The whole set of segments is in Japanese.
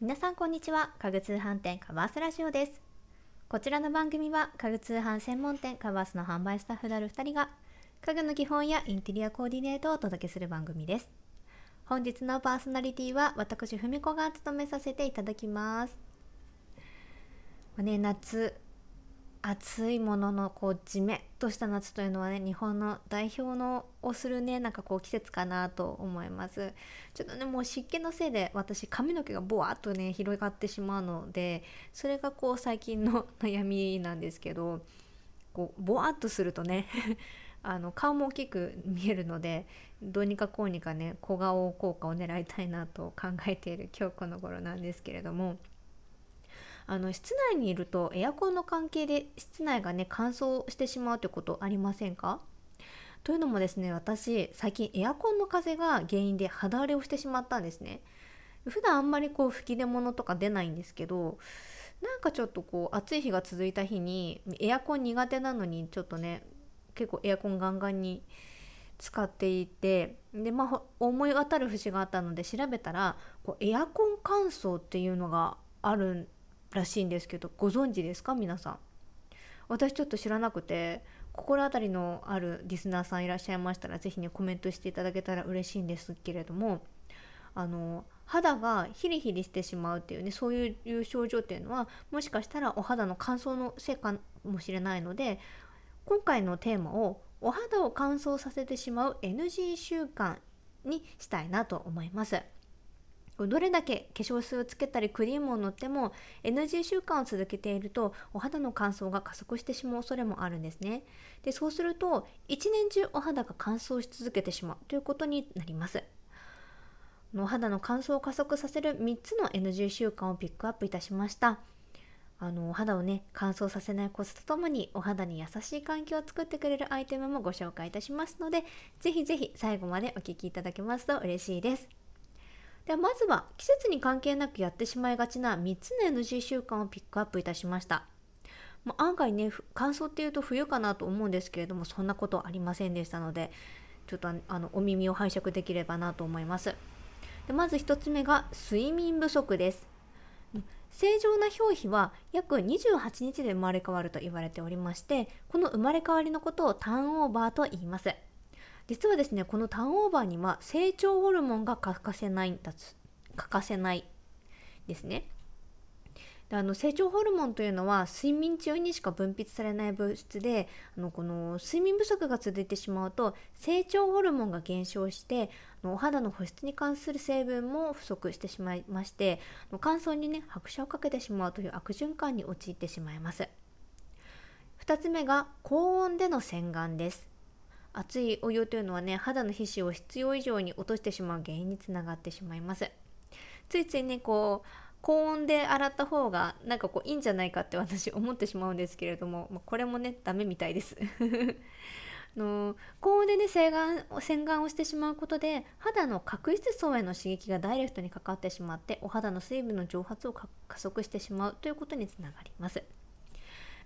皆さんこんにちは。家具通販店カバースラジオです。こちらの番組は家具通販専門店カバースの販売スタッフである2人が家具の基本やインテリアコーディネートをお届けする番組です。本日のパーソナリティは私ふみこが務めさせていただきます。まあね夏暑いもののこうじめっとした夏というのはね日本の代表のをするねなんかこう季節かなと思います。ちょっとねもう湿気のせいで私髪の毛がボワッとね広がってしまうのでそれがこう最近の悩みなんですけどこうボワッとするとね あの顔も大きく見えるのでどうにかこうにかね小顔効果を狙いたいなと考えている今日この頃なんですけれどもあの室内にいるとエアコンの関係で室内がね乾燥してしまうということありませんか？というのもですね私最近エアコンの風が原因で肌荒れをしてしまったんですね。普段あんまりこう吹き出物とか出ないんですけどなんかちょっとこう暑い日が続いた日にエアコン苦手なのにちょっとね結構エアコンガンガンに使っていてでまあ思い当たる節があったので調べたらこうエアコン乾燥っていうのがあるらしいんですけどご存知ですか？皆さん私ちょっと知らなくて心当たりのあるリスナーさんいらっしゃいましたら是非ねコメントしていただけたら嬉しいんですけれどもあの肌がヒリヒリしてしまうっていうねそういう症状っていうのはもしかしたらお肌の乾燥のせいかもしれないので今回のテーマをお肌を乾燥させてしまう NG 習慣にしたいなと思います。どれだけ化粧水をつけたりクリームを塗っても NG 習慣を続けているとお肌の乾燥が加速してしまう恐れもあるんですね。でそうすると一年中お肌が乾燥し続けてしまうということになります。お肌の乾燥を加速させる3つの NG 習慣をピックアップいたしました。あのお肌をね乾燥させないコツとともにお肌に優しい環境を作ってくれるアイテムもご紹介いたしますのでぜひぜひ最後までお聴きいただけますと嬉しいです。ではまずは季節に関係なくやってしまいがちな3つの NG 習慣をピックアップいたしました。まあ、案外ね乾燥っていうと冬かなと思うんですけれどもそんなことありませんでしたのでちょっとあのお耳を拝借できればなと思います。でまず1つ目が睡眠不足です。正常な表皮は約28日で生まれ変わると言われておりましてこの生まれ変わりのことをターンオーバーと言います。実はですねこのターンオーバーには成長ホルモンが欠かせないんだ欠かせないですね。であの成長ホルモンというのは睡眠中にしか分泌されない物質であのこの睡眠不足が続いてしまうと成長ホルモンが減少してお肌の保湿に関する成分も不足してしまいまして乾燥にね拍車をかけてしまうという悪循環に陥ってしまいます。2つ目が高温での洗顔です。熱いお湯というのはね肌の皮脂を必要以上に落としてしまう原因につながってしまいます。ついついねこう高温で洗った方がなんかこういいんじゃないかって私思ってしまうんですけれども、まあ、これもねダメみたいです。の高温でね洗顔洗顔をしてしまうことで肌の角質層への刺激がダイレクトにかかってしまってお肌の水分の蒸発を加速してしまうということにつながります。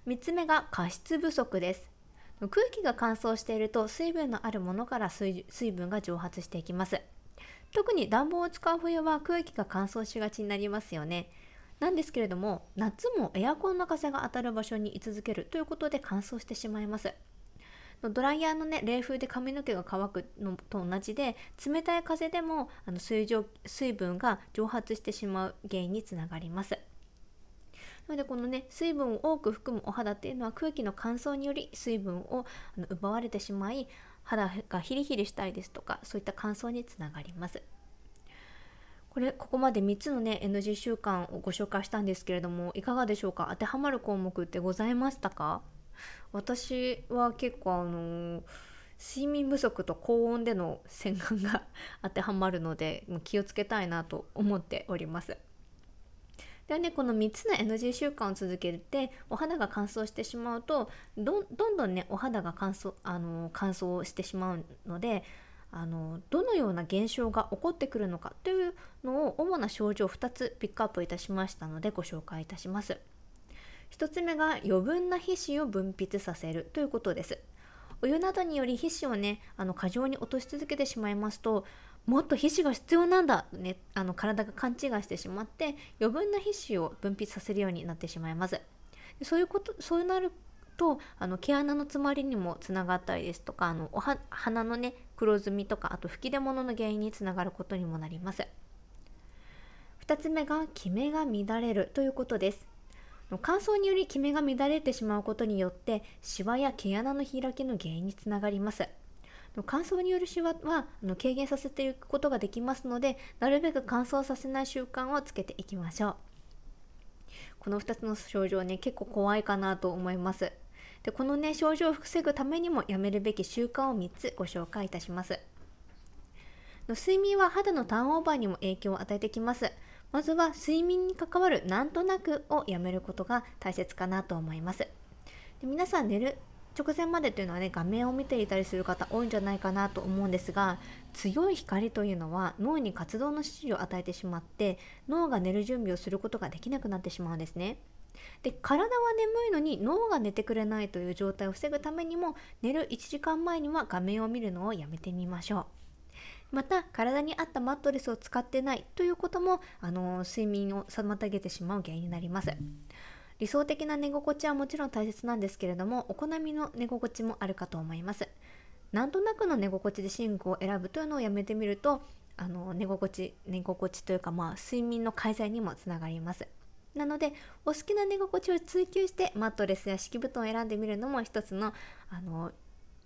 3つ目が加湿不足です。空気が乾燥していると水分のあるものから水分が蒸発していきます。特に暖房を使う冬は空気が乾燥しがちになりますよね。なんですけれども夏もエアコンの風が当たる場所に居続けるということで乾燥してしまいます。ドライヤーのね冷風で髪の毛が乾くのと同じで冷たい風でもあの水水分が蒸発してしまう原因につながります。なのでこのね水分を多く含むお肌っていうのは空気の乾燥により水分を奪われてしまい肌がヒリヒリしたりですとかそういった乾燥につながります。これここまで3つのね NG 習慣をご紹介したんですけれどもいかがでしょうか？当てはまる項目ってございましたか？私は結構あの睡眠不足と高温での洗顔が 当てはまるので気をつけたいなと思っております。ではねこの3つの NG 習慣を続けてお肌が乾燥してしまうとどんどんねお肌が乾燥あの乾燥してしまうのであのどのような現象が起こってくるのかというのを主な症状2つピックアップいたしましたのでご紹介いたします。1つ目が余分な皮脂を分泌させるということです。お湯などにより皮脂をねあの過剰に落とし続けてしまいますともっと皮脂が必要なんだねあの体が勘違いしてしまって余分な皮脂を分泌させるようになってしまいます。そういうことそうなるとあの毛穴の詰まりにもつながったりですとかあのおは鼻のね黒ずみとかあと吹き出物の原因につながることにもなります。2つ目がキメが乱れるということです。乾燥によりキメが乱れてしまうことによってシワや毛穴の開きの原因につながります。乾燥によるシワは軽減させていくことができますのでなるべく乾燥させない習慣をつけていきましょう。この2つの症状ね結構怖いかなと思います。でこのね症状を防ぐためにもやめるべき習慣を3つご紹介いたします。睡眠は肌のターンオーバーにも影響を与えてきます。まずは睡眠に関わるなんとなくをやめることが大切かなと思いますで皆さん寝る直前までというのはね画面を見ていたりする方多いんじゃないかなと思うんですが強い光というのは脳に活動の指示を与えてしまって脳が寝る準備をすることができなくなってしまうんですね。で体は眠いのに脳が寝てくれないという状態を防ぐためにも寝る1時間前には画面を見るのをやめてみましょう。また体に合ったマットレスを使ってないということもあの睡眠を妨げてしまう原因になります。理想的な寝心地はもちろん大切なんですけれどもお好みの寝心地もあるかと思いますなんとなくの寝心地で寝具を選ぶというのをやめてみるとあの寝心地寝心地というかまあ睡眠の改善にもつながりますなのでお好きな寝心地を追求してマットレスや敷布団を選んでみるのも一つのあの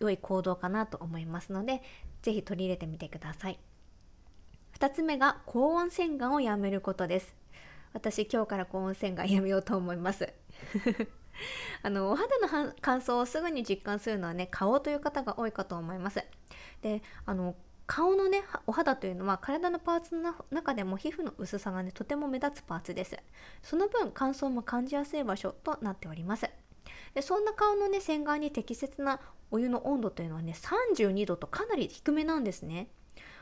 良い行動かなと思いますので是非取り入れてみてください。2つ目が高温洗顔をやめることです。私今日から高温洗顔やめようと思います。あのお肌の乾燥をすぐに実感するのはね顔という方が多いかと思います。であの顔のねお肌というのは体のパーツの中でも皮膚の薄さがねとても目立つパーツです。その分乾燥も感じやすい場所となっております。でそんな顔のね洗顔に適切なお湯の温度というのはね32度とかなり低めなんですね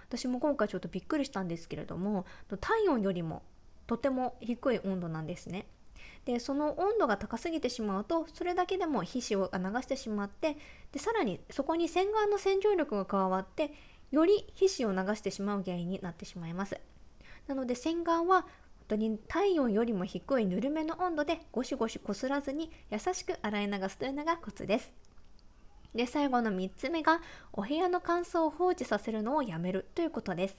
私も今回ちょっとびっくりしたんですけれども体温よりもとても低い温度なんですね。でその温度が高すぎてしまうとそれだけでも皮脂を流してしまってでさらにそこに洗顔の洗浄力が加わってより皮脂を流してしまう原因になってしまいますなので洗顔は本当に体温よりも低いぬるめの温度でゴシゴシこすらずに優しく洗い流すというのがコツです。で最後の3つ目がお部屋の乾燥を放置させるのをやめるということです。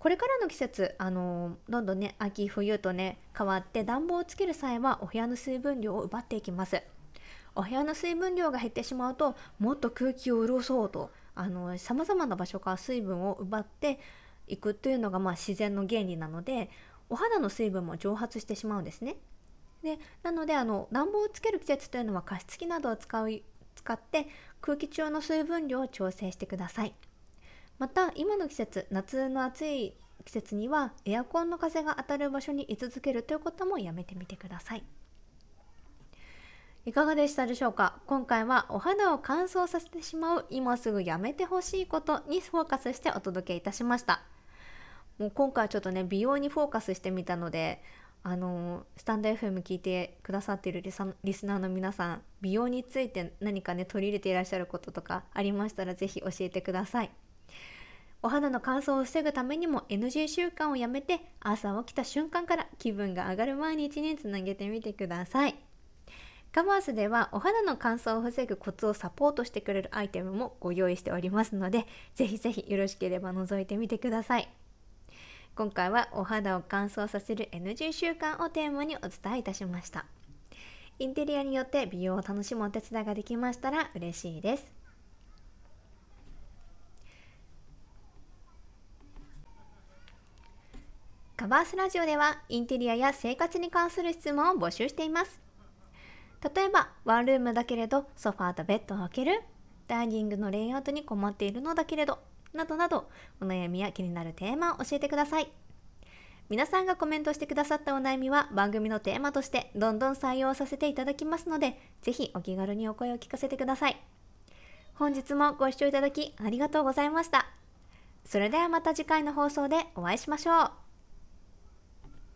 これからの季節、あのどんどんね秋冬とね変わって暖房をつける際はお部屋の水分量を奪っていきます。お部屋の水分量が減ってしまうともっと空気を潤そうとさまざまな場所から水分を奪っていくというのがまあ自然の原理なのでお肌の水分も蒸発してしまうんですね。でなのであの暖房をつける季節というのは加湿器などを使う使って空気中の水分量を調整してください。また今の季節夏の暑い季節にはエアコンの風が当たる場所に居続けるということもやめてみてください。いかがでしたでしょうか？今回はお肌を乾燥させてしまう今すぐやめてほしいことにフォーカスしてお届けいたしました。もう今回ちょっとね美容にフォーカスしてみたのであのスタンド FM 聞いてくださっているリスナーの皆さん美容について何かね取り入れていらっしゃることとかありましたら是非教えてくださいお肌の乾燥を防ぐためにも NG 習慣をやめて朝起きた瞬間から気分が上がる毎日につなげてみてください。カバースではお肌の乾燥を防ぐコツをサポートしてくれるアイテムもご用意しておりますので、ぜひぜひよろしければ覗いてみてください。今回はお肌を乾燥させる NG 習慣をテーマにお伝えいたしました。インテリアによって美容を楽しむお手伝いができましたら嬉しいです。カバースラジオではインテリアや生活に関する質問を募集しています。例えば、ワンルームだけれどソファーとベッドを開けるダイニングのレイアウトに困っているのだけれどなどなどお悩みや気になるテーマを教えてください。皆さんがコメントしてくださったお悩みは番組のテーマとしてどんどん採用させていただきますので、是非お気軽にお声を聞かせてください。本日もご視聴いただきありがとうございました。それではまた次回の放送でお会いしましょう。